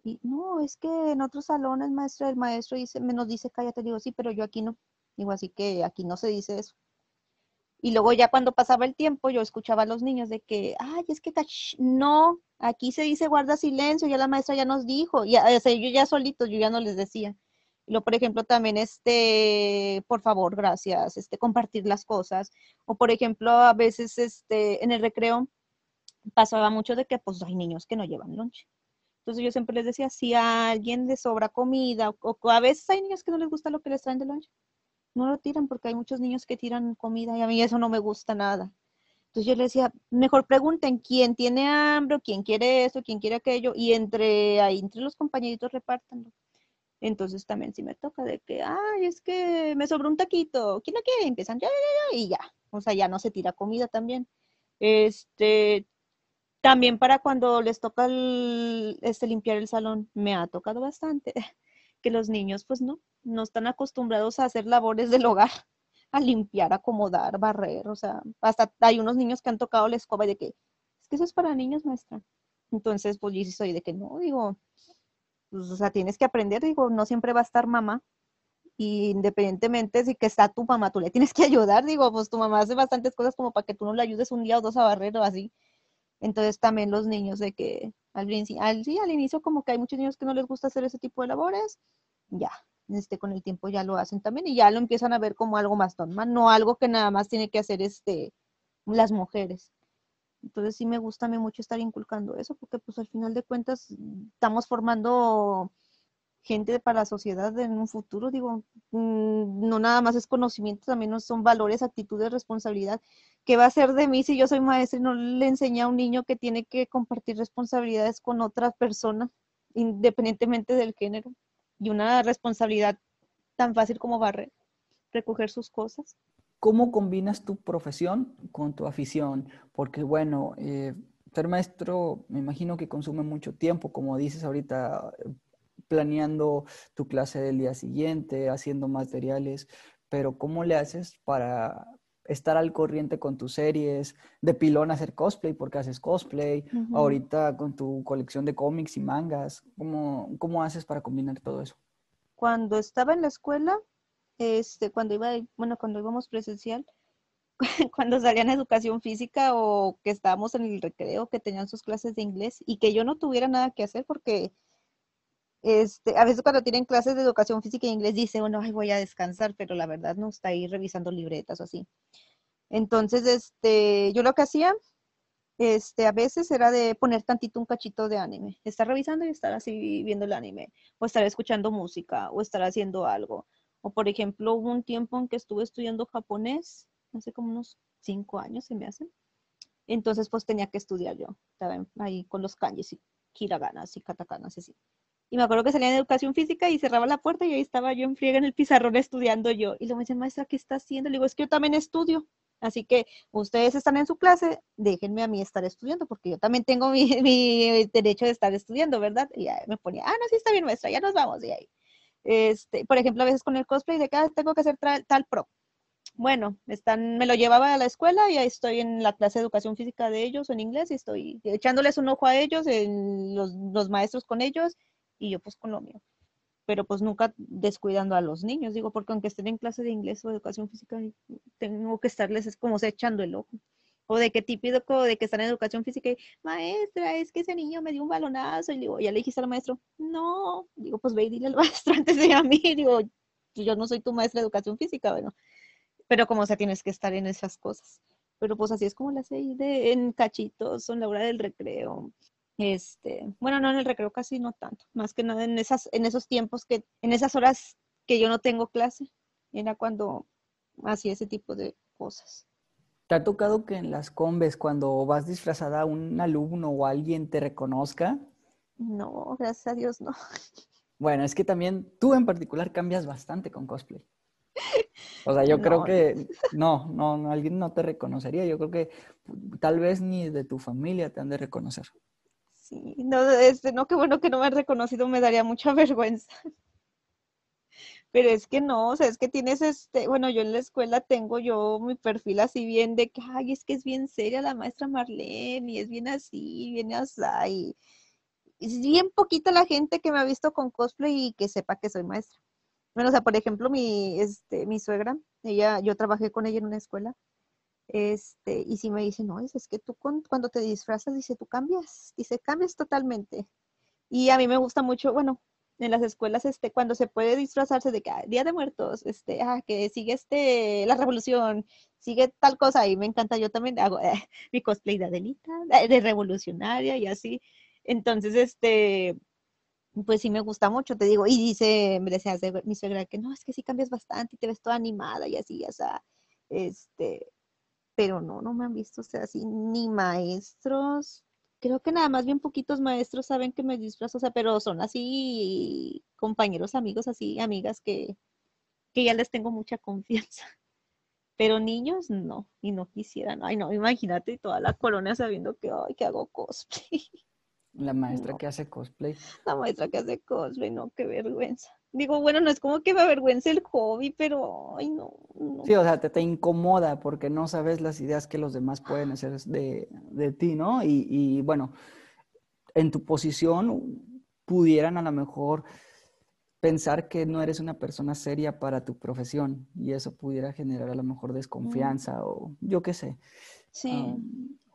Y no, es que en otros salones, maestro, el maestro dice, me nos dice cállate. Digo, sí, pero yo aquí no. Digo, así que aquí no se dice eso. Y luego ya cuando pasaba el tiempo, yo escuchaba a los niños de que, ay, es que no, aquí se dice guarda silencio, ya la maestra ya nos dijo, y, o sea, yo ya solito, yo ya no les decía. Luego, por ejemplo, también, este, por favor, gracias, este, compartir las cosas. O, por ejemplo, a veces, este, en el recreo pasaba mucho de que, pues, hay niños que no llevan lunch. Entonces yo siempre les decía, si a alguien le sobra comida, o, a veces hay niños que no les gusta lo que les traen de lunch, no lo tiran porque hay muchos niños que tiran comida y a mí eso no me gusta nada. Entonces yo les decía, mejor pregunten quién tiene hambre, quién quiere eso, quién quiere aquello, y entre ahí, entre los compañeritos repártanlo. Entonces también si me toca de que, ay, es que me sobró un taquito, ¿quién lo quiere? Empiezan ya, ya, ya, y ya. O sea, ya no se tira comida también. Este, también para cuando les toca este, limpiar el salón, me ha tocado bastante que los niños pues no, no están acostumbrados a hacer labores del hogar, a limpiar, acomodar, barrer, o sea, hasta hay unos niños que han tocado la escoba y de que, es que eso es para niños, maestra. Entonces, pues yo sí soy de que no, digo, pues, o sea, tienes que aprender, digo, no siempre va a estar mamá, y independientemente si que está tu mamá, tú le tienes que ayudar, digo, pues tu mamá hace bastantes cosas como para que tú no le ayudes un día o dos a barrer o así, entonces también los niños de que al, al, sí, al inicio como que hay muchos niños que no les gusta hacer ese tipo de labores, ya, este, con el tiempo ya lo hacen también y ya lo empiezan a ver como algo más normal, no algo que nada más tiene que hacer este, las mujeres. Entonces sí me gusta mucho estar inculcando eso, porque pues al final de cuentas estamos formando gente para la sociedad en un futuro, digo, mm, no nada más es conocimiento, también son valores, actitudes, responsabilidad. ¿Qué va a ser de mí si yo soy maestra y no le enseña a un niño que tiene que compartir responsabilidades con otra persona, independientemente del género? Y una responsabilidad tan fácil como barrer, recoger sus cosas. ¿Cómo combinas tu profesión con tu afición? Porque bueno, eh, ser maestro me imagino que consume mucho tiempo, como dices ahorita, planeando tu clase del día siguiente, haciendo materiales, pero ¿cómo le haces para estar al corriente con tus series, de pilón hacer cosplay porque haces cosplay, ahorita con tu colección de cómics y mangas, ¿cómo, ¿cómo haces para combinar todo eso? Cuando estaba en la escuela, este, cuando iba, bueno, cuando íbamos presencial, cuando salían educación física o que estábamos en el recreo, que tenían sus clases de inglés y que yo no tuviera nada que hacer porque este, a veces cuando tienen clases de educación física y inglés dice, bueno, ay, voy a descansar, pero la verdad no está ahí revisando libretas o así. Entonces, este, yo lo que hacía, este, a veces era de poner tantito un cachito de anime, estar revisando y estar así viendo el anime, o estar escuchando música, o estar haciendo algo. O por ejemplo, hubo un tiempo en que estuve estudiando japonés, hace como unos cinco años se me hacen. Entonces, pues tenía que estudiar yo. Estaba ahí con los kanjis y hiraganas y katakanas y así. Y me acuerdo que salía en educación física y cerraba la puerta y ahí estaba yo en friega en el pizarrón estudiando yo. Y luego me decían, maestra, ¿qué está haciendo? Le digo, es que yo también estudio. Así que ustedes están en su clase, déjenme a mí estar estudiando, porque yo también tengo mi, derecho de estar estudiando, ¿verdad? Y me ponía, ah, no, sí está bien, maestra, ya nos vamos. Y ahí. Este, por ejemplo, a veces con el cosplay de que ah, tengo que hacer tal pro. Bueno, están, me lo llevaba a la escuela y ahí estoy en la clase de educación física de ellos en inglés y estoy echándoles un ojo a ellos, en los, los maestros con ellos y yo pues con lo mío. Pero pues nunca descuidando a los niños, digo, porque aunque estén en clase de inglés o educación física, tengo que estarles es como se echando el ojo. O de que típico de que están en educación física y, maestra, es que ese niño me dio un balonazo. Y digo, ya le dijiste al maestro, no. Digo, pues ve y dile al maestro antes de a mí. Digo, yo no soy tu maestra de educación física, bueno. Pero como sea, tienes que estar en esas cosas. Pero pues así es como las sé de, en cachitos, en la hora del recreo. Este, bueno, no en el recreo casi no tanto, más que nada en esas, en esos tiempos que, en esas horas que yo no tengo clase, era cuando hacía ese tipo de cosas. ¿Te ha tocado que en las combes, cuando vas disfrazada, un alumno o alguien te reconozca? No, gracias a Dios no. Bueno, es que también tú en particular cambias bastante con cosplay. O sea, yo creo que no, no, no, alguien no te reconocería. Yo creo que tal vez ni de tu familia te han de reconocer. Sí, no, este, no, qué bueno que no me han reconocido, me daría mucha vergüenza. Pero es que no, o sea, es que tienes este, bueno, yo en la escuela tengo yo mi perfil así bien de que, ay, es que es bien seria la maestra Marlene, y es bien así, bien así, y es bien poquita la gente que me ha visto con cosplay y que sepa que soy maestra. Bueno, o sea, por ejemplo, mi, este, mi suegra, ella, yo trabajé con ella en una escuela, este, y si me dice, no, es, que tú cuando te disfrazas, dice, tú cambias, dice, cambias totalmente. Y a mí me gusta mucho, bueno, en las escuelas, este, cuando se puede disfrazarse de que ah, Día de Muertos, este, ah, que sigue este, la revolución, sigue tal cosa, y me encanta, yo también hago eh, mi cosplay de Adelita, de revolucionaria y así. Entonces, este, pues sí me gusta mucho, te digo, y dice, me decía mi suegra que no, es que sí cambias bastante y te ves toda animada y así, o sea, este, pero no, no me han visto, o así, ni maestros, creo que nada más bien poquitos maestros saben que me disfrazo, o sea, pero son así compañeros, amigos, así, amigas que, que ya les tengo mucha confianza. Pero niños no, y no quisieran. Ay, no, imagínate toda la colonia sabiendo que, ay, que hago cosplay. La maestra que hace cosplay. La maestra que hace cosplay, no, qué vergüenza. Digo, bueno, no es como que me avergüence el hobby, pero, ay, no. Sí, o sea, te, te, incomoda porque no sabes las ideas que los demás pueden hacer de, de ti, ¿no? Y, y, bueno, en tu posición pudieran a lo mejor pensar que no eres una persona seria para tu profesión y eso pudiera generar a lo mejor desconfianza o yo qué sé. Sí.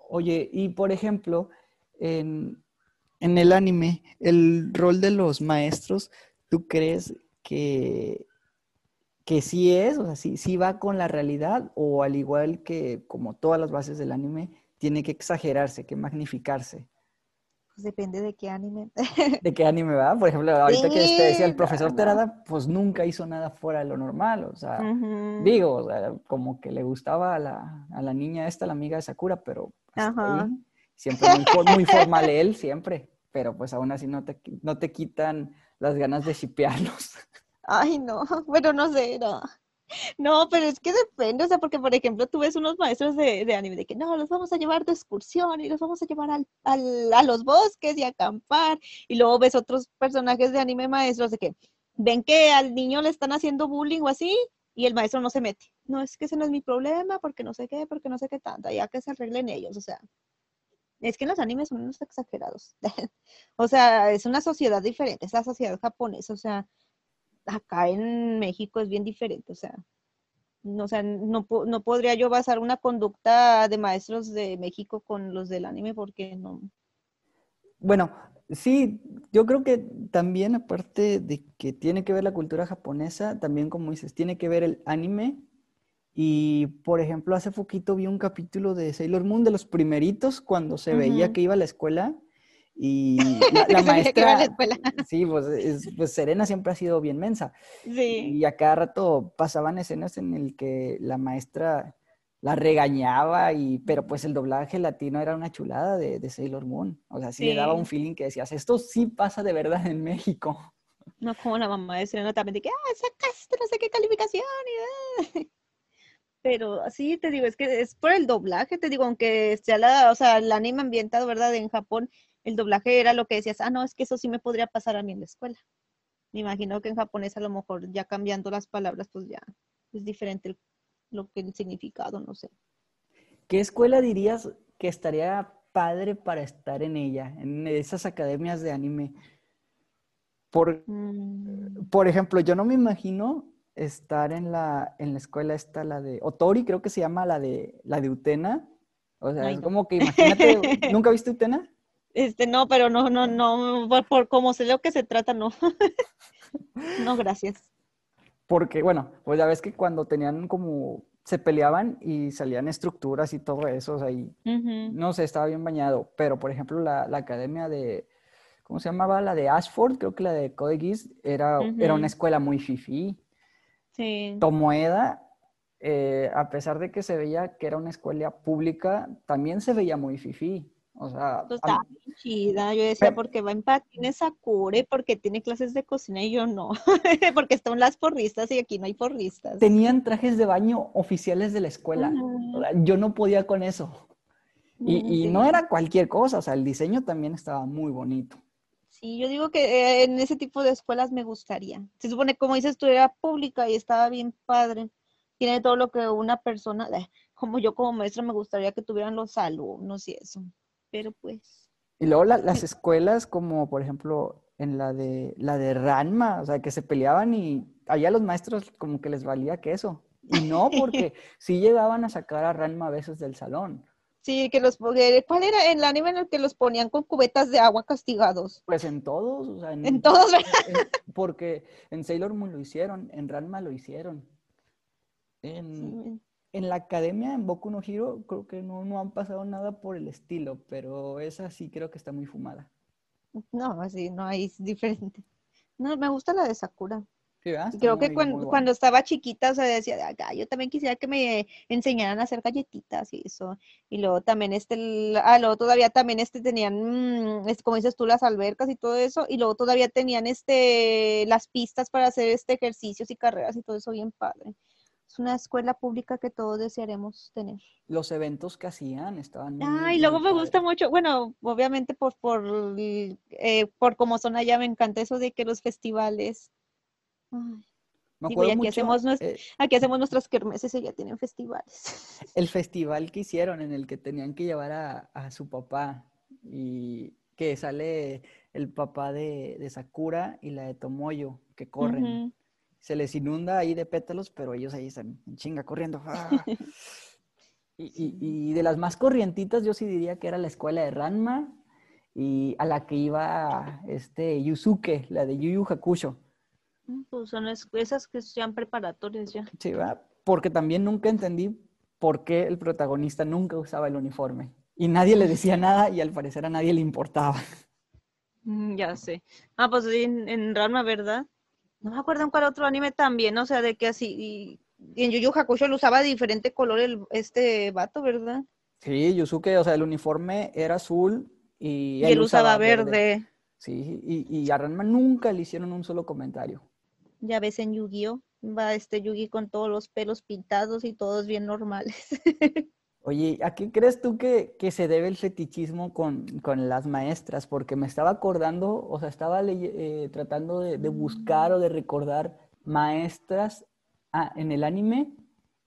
oye, y por ejemplo, en, en el anime, el rol de los maestros, ¿tú crees que, que sí es, o sea, sí, sí va con la realidad o al igual que como todas las bases del anime, tiene que exagerarse, que magnificarse? Pues depende de qué anime. ¿De qué anime va? Por ejemplo, ahorita que te decía el profesor Terada, pues nunca hizo nada fuera de lo normal, o sea, digo, o sea, como que le gustaba a la, a la, niña esta, la amiga de Sakura, pero siempre muy, muy formal él, siempre pero pues aún así no te, no te quitan las ganas de shipearlos. Ay, no, bueno, no sé, no. No, pero es que depende, o sea, porque por ejemplo tú ves unos maestros de, de anime de que no, los vamos a llevar de excursión y los vamos a llevar al, al, a los bosques y a acampar, y luego ves otros personajes de anime maestros de que ven que al niño le están haciendo bullying o así, y el maestro no se mete. No, es que ese no es mi problema, porque no sé qué, porque no sé qué tanto, ya que se arreglen ellos, o sea, es que los animes son unos exagerados. o sea, es una sociedad diferente, es la sociedad japonesa, o sea, acá en México es bien diferente, o sea, no, o no, no podría yo basar una conducta de maestros de México con los del anime porque no. Bueno, sí, yo creo que también aparte de que tiene que ver la cultura japonesa, también como dices, tiene que ver el anime y, por ejemplo, hace poquito vi un capítulo de Sailor Moon de los primeritos cuando se veía que iba a la escuela y la, maestra... sí, pues, pues, Serena siempre ha sido bien mensa. Sí. Y a cada rato pasaban escenas en el que la maestra la regañaba, y, pero pues el doblaje latino era una chulada de, de Sailor Moon. O sea, sí, le daba un feeling que decías, esto sí pasa de verdad en México. No como la mamá de Serena también, de que, ah, sacaste no sé qué calificación. Y, pero así te digo, es que es por el doblaje, te digo, aunque sea la, o sea, el anime ambientado, ¿verdad? En Japón, el doblaje era lo que decías, ah, no, es que eso sí me podría pasar a mí en la escuela. Me imagino que en japonés a lo mejor ya cambiando las palabras, pues ya es diferente lo que el significado, no sé. ¿Qué escuela dirías que estaría padre para estar en ella, en esas academias de anime? Por, mm. por ejemplo, yo no me imagino estar en la, en la escuela esta, la de Otori, creo que se llama la de, la de Utena. O sea, es como que imagínate, ¿nunca viste Utena? Este, no, pero no, no, no, por, por como sé lo que se trata, no. no, gracias. Porque, bueno, pues ya ves que cuando tenían como, se peleaban y salían estructuras y todo eso, o sea, y, no sé, estaba bien bañado. Pero, por ejemplo, la, la, academia de, ¿cómo se llamaba? La de Ashford, creo que la de Code Geass, era, era una escuela muy fifi. Sí. Tomoeda, eh, a pesar de que se veía que era una escuela pública, también se veía muy fifí. O sea, está chida. Yo decía, porque va en patines Sakura y porque tiene clases de cocina y yo no. porque están las porristas y aquí no hay porristas. Tenían trajes de baño oficiales de la escuela. yo no podía con eso. Y, no era cualquier cosa, o sea, el diseño también estaba muy bonito. Sí, yo digo que eh, en ese tipo de escuelas me gustaría. Se supone, como dices tú, era pública y estaba bien padre. Tiene todo lo que una persona, eh, como yo como maestra, me gustaría que tuvieran los alumnos y eso. Pero pues. Y luego las escuelas, como por ejemplo en la de la de Ranma, o sea, que se peleaban y allá los maestros como que les valía que eso. Y no, porque sí llegaban a sacar a Ranma a veces del salón. Sí, que los ¿cuál era el anime en el que los ponían con cubetas de agua castigados? Pues en todos, o sea, en, todos, porque en Sailor Moon lo hicieron, en Ranma lo hicieron. En, la academia, en Boku no Hero, creo que no, no han pasado nada por el estilo, pero esa sí creo que está muy fumada. No, así no hay es diferente. No, me gusta la de Sakura. Creo que cuando, estaba chiquita, o sea, decía, yo también quisiera que me enseñaran a hacer galletitas y eso. Y luego también este, ah, luego todavía también este tenían, mm, como dices tú, las albercas y todo eso. Y luego todavía tenían este, las pistas para hacer este ejercicios y carreras y todo eso bien padre. Es una escuela pública que todos desearemos tener. Los eventos que hacían estaban Ah, y luego me gusta mucho, bueno, obviamente por, por, eh, por como son allá, me encanta eso de que los festivales aquí, hacemos eh, aquí hacemos nuestras kermeses y ya tienen festivales. El festival que hicieron en el que tenían que llevar a, su papá y que sale el papá de, Sakura y la de Tomoyo que corren. Se les inunda ahí de pétalos, pero ellos ahí están en chinga corriendo. ¡Ah! y, y, de las más corrientitas, yo sí diría que era la escuela de Ranma y a la que iba este Yusuke, la de Yu Yu Hakusho. Pues son esas que sean preparatorias ya. Sí, va. Porque también nunca entendí por qué el protagonista nunca usaba el uniforme. Y nadie le decía nada y al parecer a nadie le importaba. Mm, ya sé. Ah, pues en, en Rama, ¿verdad? No me acuerdo en cuál otro anime también, o sea, de que así. Y, en Yu Yu Hakusho lo usaba de diferente color el, este vato, ¿verdad? Sí, Yusuke, o sea, el uniforme era azul y, él, usaba, verde. Sí, y, y a Ranma nunca le hicieron un solo comentario. Ya ves en Yu-Gi-Oh! Va este Yugi con todos los pelos pintados y todos bien normales. Oye, ¿a qué crees tú que, se debe el fetichismo con, las maestras? Porque me estaba acordando, o sea, estaba eh, tratando de, buscar o de recordar maestras ah, en el anime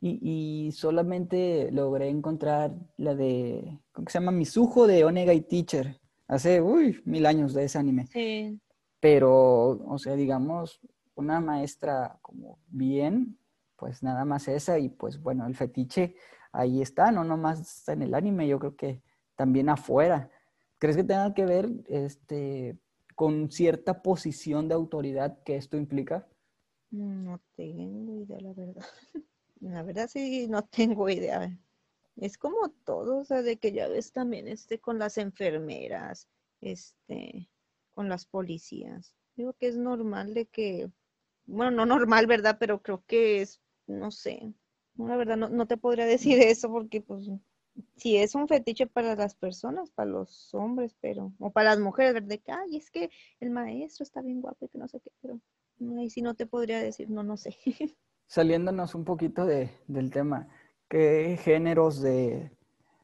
y, solamente logré encontrar la de, ¿cómo se llama? Misujo de Onega y Teacher. Hace, uy, mil años de ese anime. Sí. Pero, o sea, digamos, una maestra como bien, pues nada más esa y pues bueno, el fetiche ahí está, no nomás en el anime, yo creo que también afuera. ¿Crees que tenga que ver este, con cierta posición de autoridad que esto implica? No tengo idea, la verdad. La verdad sí, no tengo idea. Es como todo, o sea, de que ya ves también este con las enfermeras, este, con las policías. Digo que es normal de que bueno, no normal, ¿verdad? Pero creo que es, no sé, la verdad no, no te podría decir eso porque pues si es un fetiche para las personas, para los hombres, pero, o para las mujeres, ¿verdad? Que, ay, es que el maestro está bien guapo y que no sé qué, pero ahí sí no te podría decir, no, no sé. Saliéndonos un poquito de, del tema, ¿qué géneros de,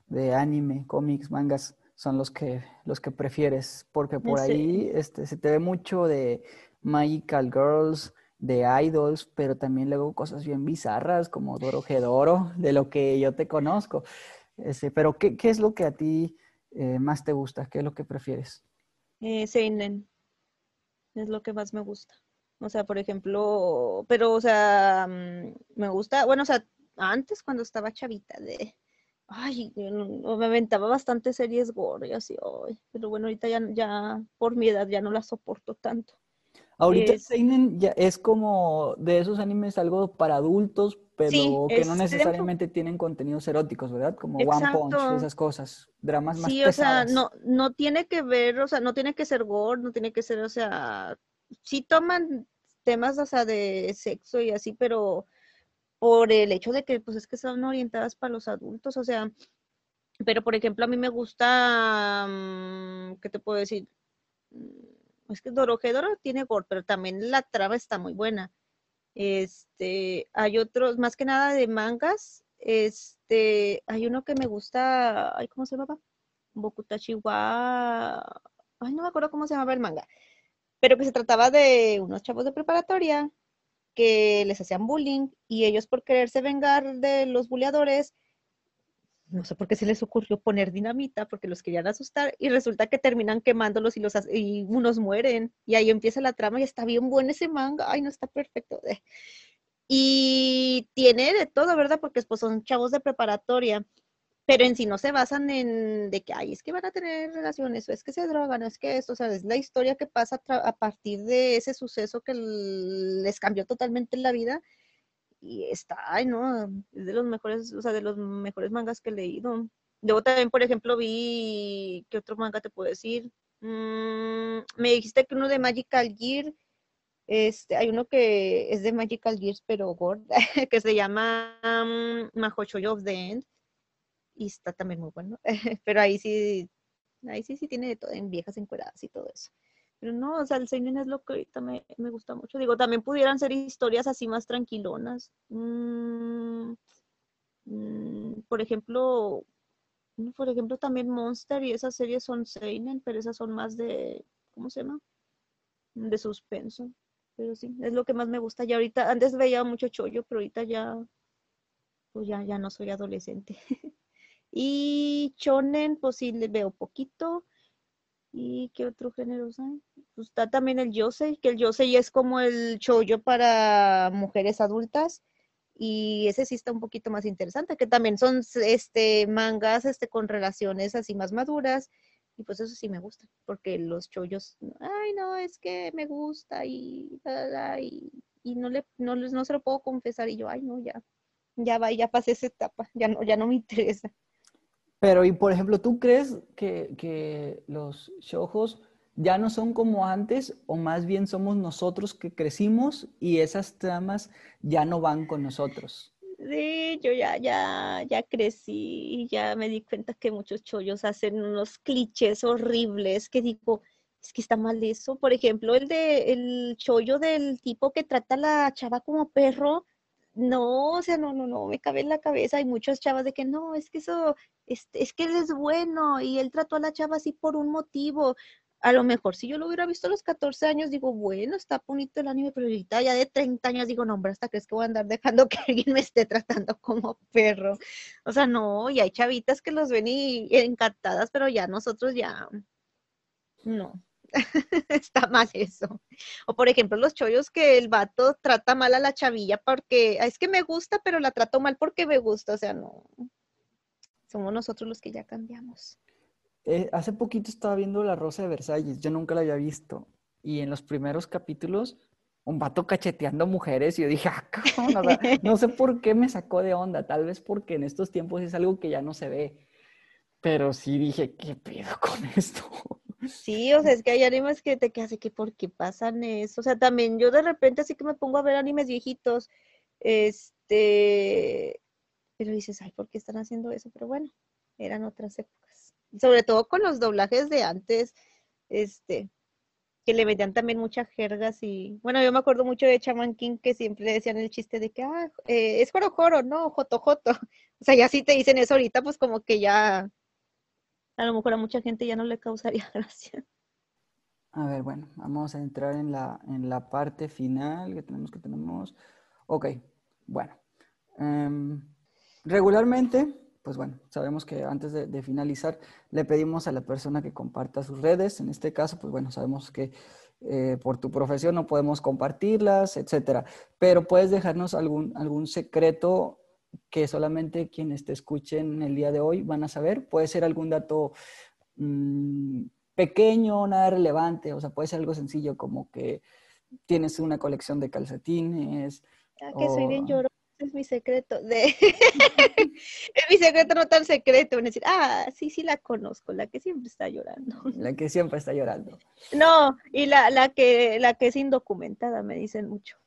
de anime, cómics, mangas son los que, los que prefieres? Porque por ahí este, se te ve mucho de Magical Girls, de idols, pero también luego cosas bien bizarras como Doro Gedoro, de lo que yo te conozco. Este, pero, ¿qué, es lo que a ti eh, más te gusta? ¿Qué es lo que prefieres? Eh, Seinen. Es lo que más me gusta. O sea, por ejemplo, pero, o sea, mm, me gusta, bueno, o sea, antes cuando estaba chavita, de, ay, me aventaba bastante series gore y así, pero bueno, ahorita ya, ya por mi edad ya no la soporto tanto. Ahorita Seinen ya es como de esos animes algo para adultos, pero que no necesariamente tienen contenidos eróticos, ¿verdad? Como One Punch, esas cosas, dramas más Sí, o sea, no, no tiene que ver, o sea, no tiene que ser gore, no tiene que ser, o sea, sí toman temas, o sea, de sexo y así, pero por el hecho de que, pues, es que son orientadas para los adultos, o sea, Pero, por ejemplo, a mí me gusta, mm, ¿qué te puedo decir? Es que Dorohedoro tiene gore, pero también la trama está muy buena. Este, hay otros, más que nada de mangas. Este, hay uno que me gusta, ay, ¿cómo se llama? Bokutachi wa... Ay, no me acuerdo cómo se llamaba el manga. Pero que se trataba de unos chavos de preparatoria que les hacían bullying y ellos por quererse vengar de los bulleadores no sé por qué se les ocurrió poner dinamita, porque los querían asustar y resulta que terminan quemándolos y, los, y unos mueren. Y ahí empieza la trama y está bien bueno ese manga. Ay, no está perfecto. Y tiene de todo, ¿verdad? Porque pues, son chavos de preparatoria, pero en sí no se basan en de que, ay, es que van a tener relaciones, o es que se drogan, o es que esto, o sea, es la historia que pasa a partir de ese suceso que les cambió totalmente la vida y está, ay, no, es de los mejores, o sea, de los mejores mangas que he leído. Luego también, por ejemplo, vi, ¿qué otro manga te puedo decir? Mm, me dijiste que uno de Magical Gear, este, hay uno que es de Magical Gears, pero gorda, que se llama um, of the End, y está también muy bueno, pero ahí sí, ahí sí, sí tiene de todo, en viejas encueradas y todo eso. Pero no, o sea, el seinen es lo que ahorita me, gusta mucho. Digo, también pudieran ser historias así más tranquilonas. Mm, mm, por ejemplo, por ejemplo, también Monster y esas series son seinen, pero esas son más de, ¿cómo se llama? De suspenso. Pero sí, es lo que más me gusta. Y ahorita, antes veía mucho chollo, pero ahorita ya, pues ya, ya no soy adolescente. y chonen, pues sí, le veo poquito. ¿Y qué otro género hay? Está también el yosei, que el yosei es como el chollo para mujeres adultas y ese sí está un poquito más interesante, que también son este mangas este con relaciones así más maduras y pues eso sí me gusta, porque los chollos, ay no, es que me gusta y, y, no le no, no se lo puedo confesar y yo, ay no, ya ya va, ya pasé esa etapa, ya no ya no me interesa. Pero, y por ejemplo, ¿tú crees que, los shojos ya no son como antes o más bien somos nosotros que crecimos y esas tramas ya no van con nosotros? Sí, yo ya, ya, ya crecí y ya me di cuenta que muchos chollos hacen unos clichés horribles que digo, es que está mal eso. Por ejemplo, el de el chollo del tipo que trata a la chava como perro, no, o sea, no, no, no, me cabe en la cabeza. Hay muchas chavas de que no, es que eso, es, es que él es bueno y él trató a la chava así por un motivo. A lo mejor si yo lo hubiera visto a los 14 años, digo, bueno, está bonito el anime, pero ahorita ya de 30 años digo, no, hombre, hasta crees que voy a andar dejando que alguien me esté tratando como perro. O sea, no, y hay chavitas que los ven y encantadas, pero ya nosotros ya, no. está mal eso. O por ejemplo, los chollos que el vato trata mal a la chavilla porque es que me gusta, pero la trato mal porque me gusta. O sea, no. Somos nosotros los que ya cambiamos. Eh, hace poquito estaba viendo La Rosa de Versalles, yo nunca la había visto. Y en los primeros capítulos, un vato cacheteando mujeres, y yo dije, ah, no sé por qué me sacó de onda, tal vez porque en estos tiempos es algo que ya no se ve. Pero sí dije, ¿qué pedo con esto? Sí, o sea, es que hay animes que te quedas que por qué pasan eso. O sea, también yo de repente así que me pongo a ver animes viejitos, este, pero dices, ay, ¿por qué están haciendo eso? Pero bueno, eran otras épocas. Sobre todo con los doblajes de antes, este, que le metían también muchas jergas y, bueno, yo me acuerdo mucho de Chaman King que siempre decían el chiste de que, ah, eh, es joro joro, no, joto joto. O sea, ya si te dicen eso ahorita, pues como que ya a lo mejor a mucha gente ya no le causaría gracia. A ver, bueno, vamos a entrar en la, en la parte final que tenemos que tenemos. Ok, bueno. Em, regularmente, pues bueno, sabemos que antes de, finalizar le pedimos a la persona que comparta sus redes. En este caso, pues bueno, sabemos que eh, por tu profesión no podemos compartirlas, etcétera. Pero puedes dejarnos algún, algún secreto que solamente quienes te escuchen el día de hoy van a saber. Puede ser algún dato mm, pequeño, nada relevante, o sea, puede ser algo sencillo como que tienes una colección de calcetines. Ah, que soy bien llorona, es mi secreto. De... es mi secreto no tan secreto. A decir, ah, sí, sí la conozco, la que siempre está llorando. La que siempre está llorando. No, y la, la, que, la que es indocumentada, me dicen mucho.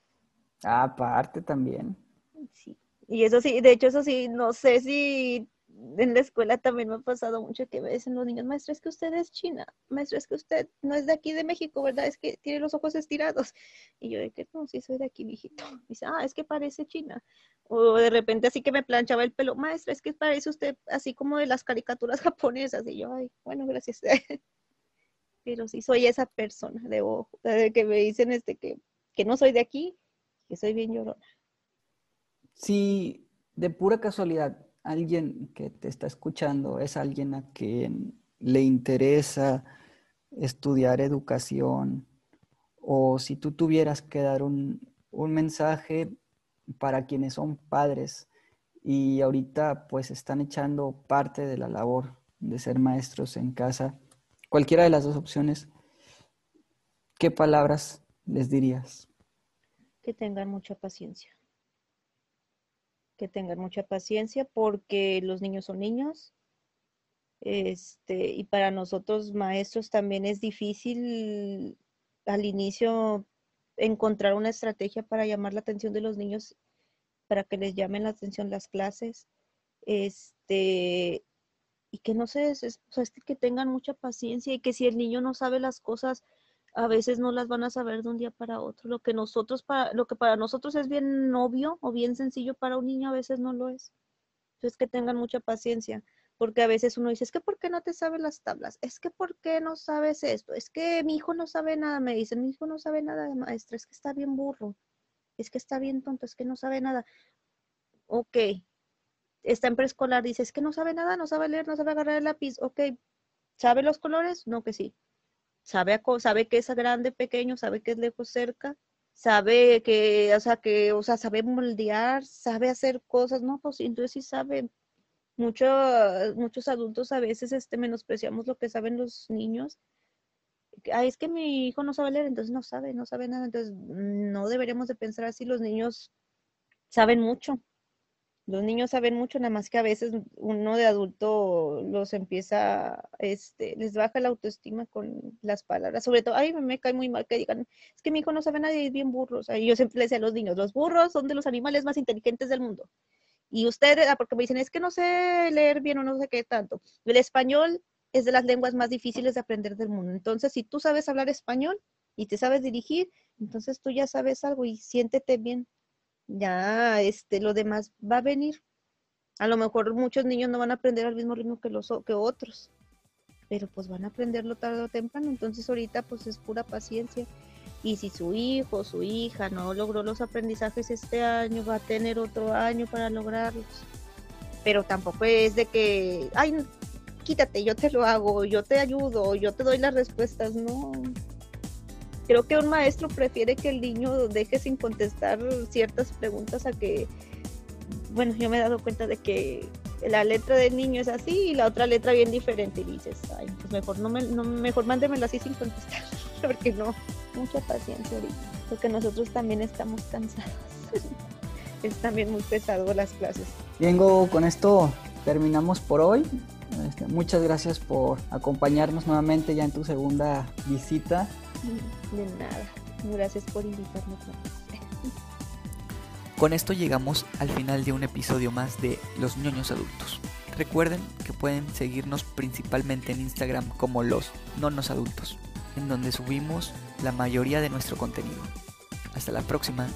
Ah, aparte también. Sí. Y eso sí, de hecho eso sí, no sé si en la escuela también me ha pasado mucho que me dicen los niños, maestra, es que usted es china, maestra, es que usted no es de aquí de México, ¿verdad? Es que tiene los ojos estirados. Y yo de que no, sí soy de aquí, mijito. dice, ah, es que parece china. O de repente así que me planchaba el pelo, maestra, es que parece usted así como de las caricaturas japonesas. Y yo, ay, bueno, gracias. Pero sí soy esa persona de ojo, de que me dicen este que, que no soy de aquí, que soy bien llorona. Sí, de pura casualidad alguien que te está escuchando es alguien a quien le interesa estudiar educación o si tú tuvieras que dar un, mensaje para quienes son padres y ahorita pues están echando parte de la labor de ser maestros en casa, cualquiera de las dos opciones, ¿qué palabras les dirías? Que tengan mucha paciencia que tengan mucha paciencia porque los niños son niños. Este, y para nosotros maestros también es difícil al inicio encontrar una estrategia para llamar la atención de los niños, para que les llamen la atención las clases. Este, y que no sé, es, que tengan mucha paciencia y que si el niño no sabe las cosas, a veces no las van a saber de un día para otro. Lo que nosotros para, lo que para nosotros es bien obvio o bien sencillo para un niño a veces no lo es. Entonces que tengan mucha paciencia, porque a veces uno dice, es que ¿por qué no te sabes las tablas? Es que ¿por qué no sabes esto? Es que mi hijo no sabe nada, me dicen, mi hijo no sabe nada maestra, es que está bien burro, es que está bien tonto, es que no sabe nada. Ok, está en preescolar, dice, es que no sabe nada, no sabe leer, no sabe agarrar el lápiz, ok, ¿sabe los colores? No, que sí sabe, sabe que es grande, pequeño, sabe que es lejos, cerca, sabe que, o sea, que, o sea, sabe moldear, sabe hacer cosas, ¿no? Pues entonces sí sabe. Mucho, muchos adultos a veces este, menospreciamos lo que saben los niños. Ay, es que mi hijo no sabe leer, entonces no sabe, no sabe nada. Entonces, no deberíamos de pensar así, los niños saben mucho. Los niños saben mucho, nada más que a veces uno de adulto los empieza, este, les baja la autoestima con las palabras. Sobre todo, ay, me cae muy mal que digan, es que mi hijo no sabe nada y es bien burro. O sea, yo siempre le decía a los niños, los burros son de los animales más inteligentes del mundo. Y ustedes, ah, porque me dicen, es que no sé leer bien o no sé qué tanto. El español es de las lenguas más difíciles de aprender del mundo. Entonces, si tú sabes hablar español y te sabes dirigir, entonces tú ya sabes algo y siéntete bien ya este, lo demás va a venir. A lo mejor muchos niños no van a aprender al mismo ritmo que, los, que otros, pero pues van a aprenderlo tarde o temprano. Entonces ahorita pues es pura paciencia. Y si su hijo o su hija no logró los aprendizajes este año, va a tener otro año para lograrlos. Pero tampoco es de que, ay, quítate, yo te lo hago, yo te ayudo, yo te doy las respuestas. No, creo que un maestro prefiere que el niño deje sin contestar ciertas preguntas a que, bueno, yo me he dado cuenta de que la letra del niño es así y la otra letra bien diferente y dices, ay, pues mejor no me, no, mejor mándemelo así sin contestar, porque no, mucha paciencia ahorita, porque nosotros también estamos cansados. es también muy pesado las clases. Bien, con esto terminamos por hoy. Este, muchas gracias por acompañarnos nuevamente ya en tu segunda visita de nada. Gracias por invitarme. Con esto llegamos al final de un episodio más de Los ñoños adultos. Recuerden que pueden seguirnos principalmente en Instagram como los nonos adultos, en donde subimos la mayoría de nuestro contenido. Hasta la próxima.